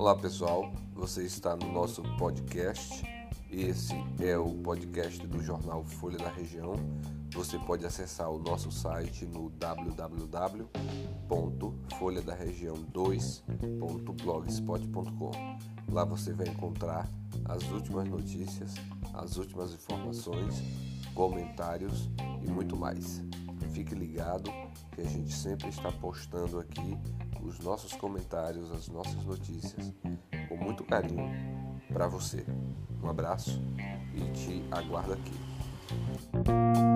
Olá pessoal, você está no nosso podcast. Esse é o podcast do jornal Folha da Região. Você pode acessar o nosso site no www.folhadarregião2.blogspot.com. Lá você vai encontrar as últimas notícias, as últimas informações, comentários e muito mais. Fique ligado que a gente sempre está postando aqui os nossos comentários, as nossas notícias, com muito carinho para você. Um abraço e te aguardo aqui.